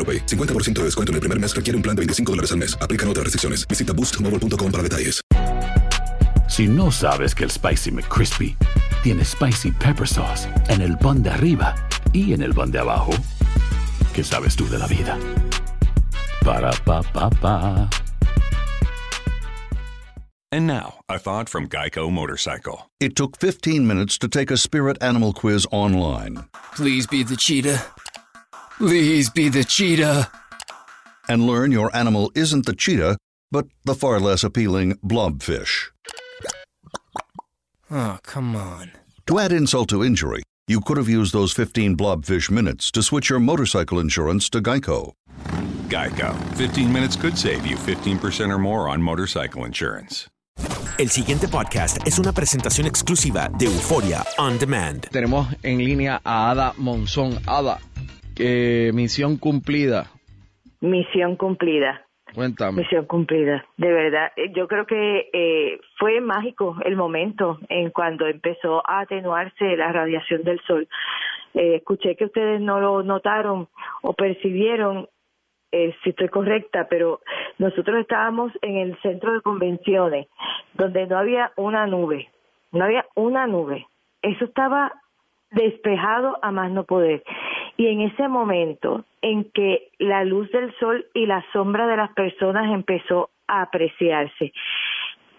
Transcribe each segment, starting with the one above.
AroPay. 50% de descuento en el primer mes requiere un plan de 25 dólares al mes. Aplican otras restricciones. Visita boostmobile.com para detalles. Si no sabes que el Spicy McCrispy tiene Spicy Pepper Sauce en el pan de arriba y en el pan de abajo, ¿qué sabes tú de la vida? Para, pa, pa, pa. And now, a thought from Geico Motorcycle. It took 15 minutes to take a spirit animal quiz online Please be the cheetah. Please be the cheetah. and learn your animal isn't the cheetah, but the far less appealing blobfish. Oh, come on. To add insult to injury, you could have used those 15 blobfish minutes to switch your motorcycle insurance to Geico. Geico. 15 minutes could save you 15% or more on motorcycle insurance. El siguiente podcast es una presentación exclusiva de Euforia On Demand. Tenemos en línea a Ada Monzón. Ada, eh, misión cumplida. Misión cumplida. Cuéntame. Misión cumplida, de verdad. Eh, Yo creo que eh, fue mágico el momento en cuando empezó a atenuarse la radiación del sol. Eh, escuché que ustedes no lo notaron o percibieron, eh, si estoy correcta, pero nosotros estábamos en el centro de convenciones, donde no había una nube, no había una nube. Eso estaba despejado a más no poder. Y en ese momento en que la luz del sol y la sombra de las personas empezó a apreciarse,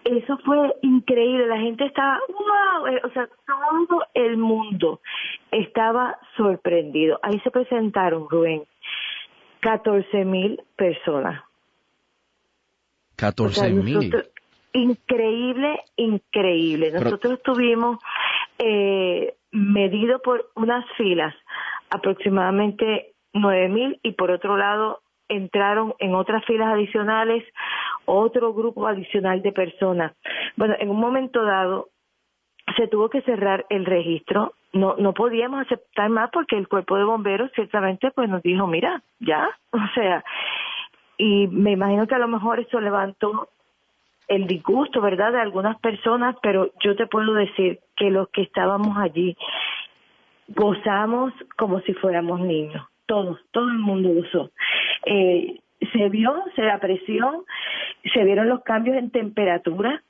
eso fue increíble. La gente estaba, wow, Eh, o sea, todo el mundo estaba sorprendido. Ahí se presentaron, Rubén, 14 mil personas. 14 O sea, mil. Increíble, increíble. Pero- Nosotros estuvimos eh, medido por unas filas aproximadamente nueve mil y por otro lado entraron en otras filas adicionales otro grupo adicional de personas. Bueno, en un momento dado se tuvo que cerrar el registro. No, no podíamos aceptar más porque el cuerpo de bomberos ciertamente pues nos dijo, mira, ya, o sea, y me imagino que a lo mejor eso levantó el disgusto, ¿verdad?, de algunas personas, pero yo te puedo decir que los que estábamos allí gozamos como si fuéramos niños, todos, todo el mundo gozó. Eh, se vio, se apreció, se vieron los cambios en temperatura.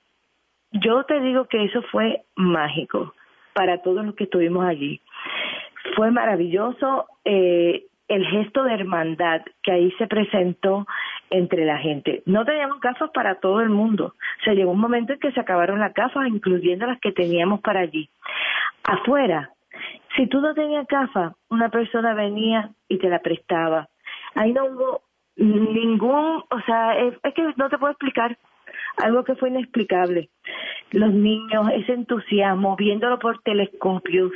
Yo te digo que eso fue mágico para todos los que estuvimos allí. Fue maravilloso eh, el gesto de hermandad que ahí se presentó entre la gente. No teníamos gafas para todo el mundo. O sea, llegó un momento en que se acabaron las gafas, incluyendo las que teníamos para allí. Afuera, si tú no tenías gafas, una persona venía y te la prestaba. Ahí no hubo ningún, o sea, es, que no te puedo explicar algo que fue inexplicable. Los niños, ese entusiasmo, viéndolo por telescopios,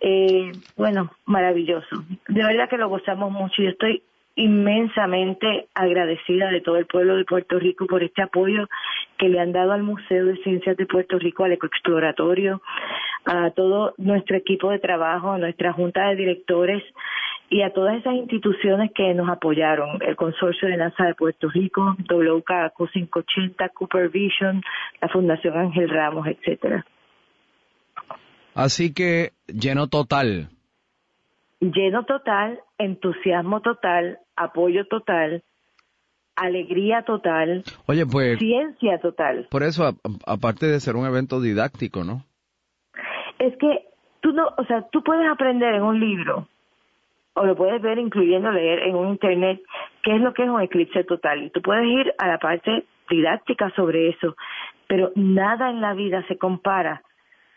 eh, bueno, maravilloso. De verdad que lo gozamos mucho. Yo estoy inmensamente agradecida de todo el pueblo de Puerto Rico por este apoyo que le han dado al Museo de Ciencias de Puerto Rico, al Ecoexploratorio, a todo nuestro equipo de trabajo, a nuestra junta de directores y a todas esas instituciones que nos apoyaron, el Consorcio de NASA de Puerto Rico, WKQ 580, Cooper Vision, la Fundación Ángel Ramos, etcétera. Así que lleno total. Lleno total, entusiasmo total, apoyo total alegría total, Oye, pues ciencia total. por eso, aparte de ser un evento didáctico, ¿no? Es que tú no, o sea, tú puedes aprender en un libro o lo puedes ver incluyendo leer en un internet qué es lo que es un eclipse total y tú puedes ir a la parte didáctica sobre eso, pero nada en la vida se compara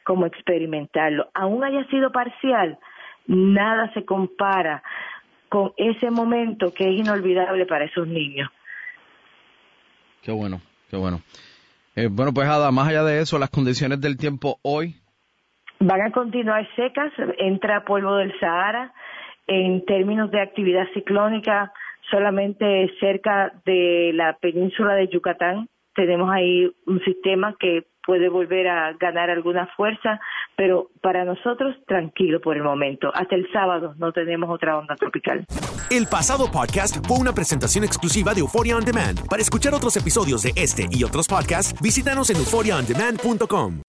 como experimentarlo, aún haya sido parcial, nada se compara con ese momento que es inolvidable para esos niños. Qué bueno, qué bueno. Eh, bueno, pues Ada, más allá de eso, las condiciones del tiempo hoy, Van a continuar secas, entra polvo del Sahara. En términos de actividad ciclónica, solamente cerca de la península de Yucatán tenemos ahí un sistema que puede volver a ganar alguna fuerza, pero para nosotros tranquilo por el momento. Hasta el sábado no tenemos otra onda tropical. El pasado podcast fue una presentación exclusiva de Euphoria On Demand. Para escuchar otros episodios de este y otros podcasts, visítanos en euphoriaondemand.com.